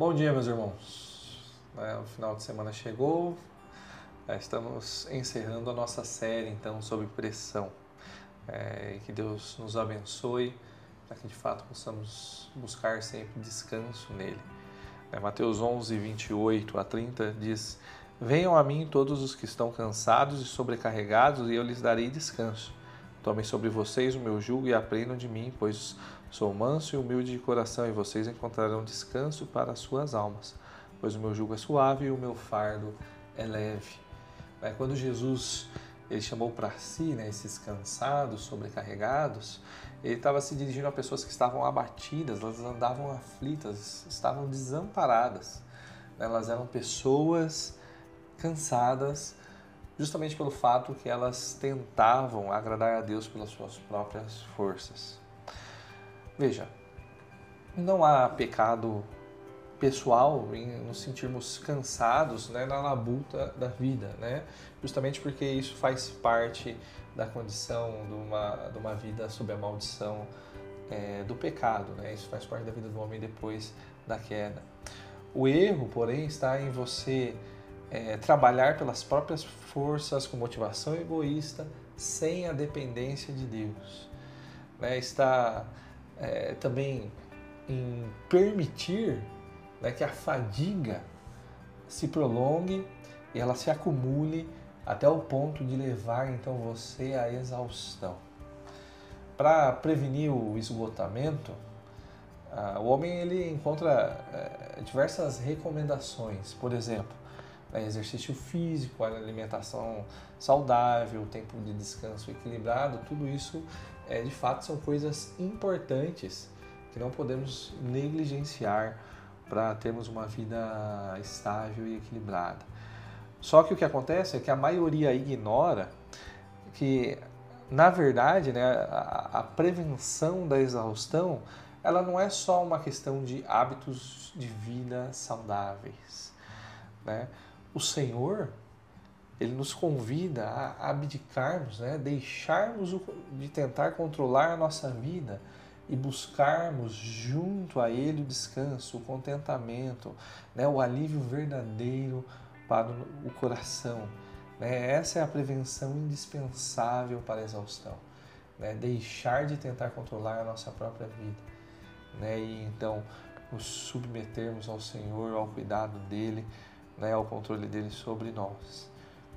Bom dia, meus irmãos. É, o final de semana chegou, é, estamos encerrando a nossa série então sobre pressão. É, que Deus nos abençoe para que de fato possamos buscar sempre descanso nele. É, Mateus 11, 28 a 30 diz: Venham a mim todos os que estão cansados e sobrecarregados, e eu lhes darei descanso. Tomem sobre vocês o meu jugo e aprendam de mim, pois Sou manso e humilde de coração, e vocês encontrarão descanso para as suas almas, pois o meu jugo é suave e o meu fardo é leve. Quando Jesus ele chamou para si né, esses cansados, sobrecarregados, ele estava se dirigindo a pessoas que estavam abatidas, elas andavam aflitas, estavam desamparadas. Elas eram pessoas cansadas, justamente pelo fato que elas tentavam agradar a Deus pelas suas próprias forças. Veja, não há pecado pessoal em nos sentirmos cansados né, na labuta da vida, né? justamente porque isso faz parte da condição de uma, de uma vida sob a maldição é, do pecado, né? isso faz parte da vida do homem depois da queda. O erro, porém, está em você é, trabalhar pelas próprias forças com motivação egoísta, sem a dependência de Deus. Né? Está é, também em permitir né, que a fadiga se prolongue e ela se acumule até o ponto de levar então você à exaustão. Para prevenir o esgotamento, o homem ele encontra é, diversas recomendações, por exemplo, né, exercício físico, alimentação saudável, tempo de descanso equilibrado, tudo isso é, de fato são coisas importantes que não podemos negligenciar para termos uma vida estável e equilibrada. Só que o que acontece é que a maioria ignora que, na verdade, né, a, a prevenção da exaustão ela não é só uma questão de hábitos de vida saudáveis. Né? O Senhor ele nos convida a abdicarmos, né? deixarmos de tentar controlar a nossa vida e buscarmos junto a Ele o descanso, o contentamento, né? o alívio verdadeiro para o coração. Né? Essa é a prevenção indispensável para a exaustão. Né? Deixar de tentar controlar a nossa própria vida. Né? E então nos submetermos ao Senhor, ao cuidado dEle, né? ao controle dEle sobre nós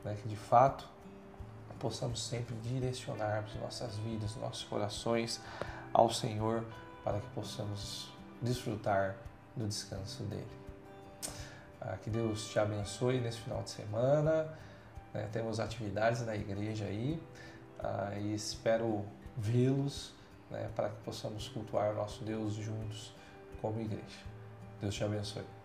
né, que de fato possamos sempre direcionarmos nossas vidas, nossos corações ao Senhor para que possamos desfrutar do descanso dele. Ah, que Deus te abençoe nesse final de semana. Né, temos atividades na igreja aí ah, e espero vê-los né, para que possamos cultuar o nosso Deus juntos como igreja. Deus te abençoe.